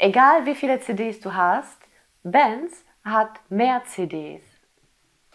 Egal wie viele CDs du hast, Benz hat mehr CDs.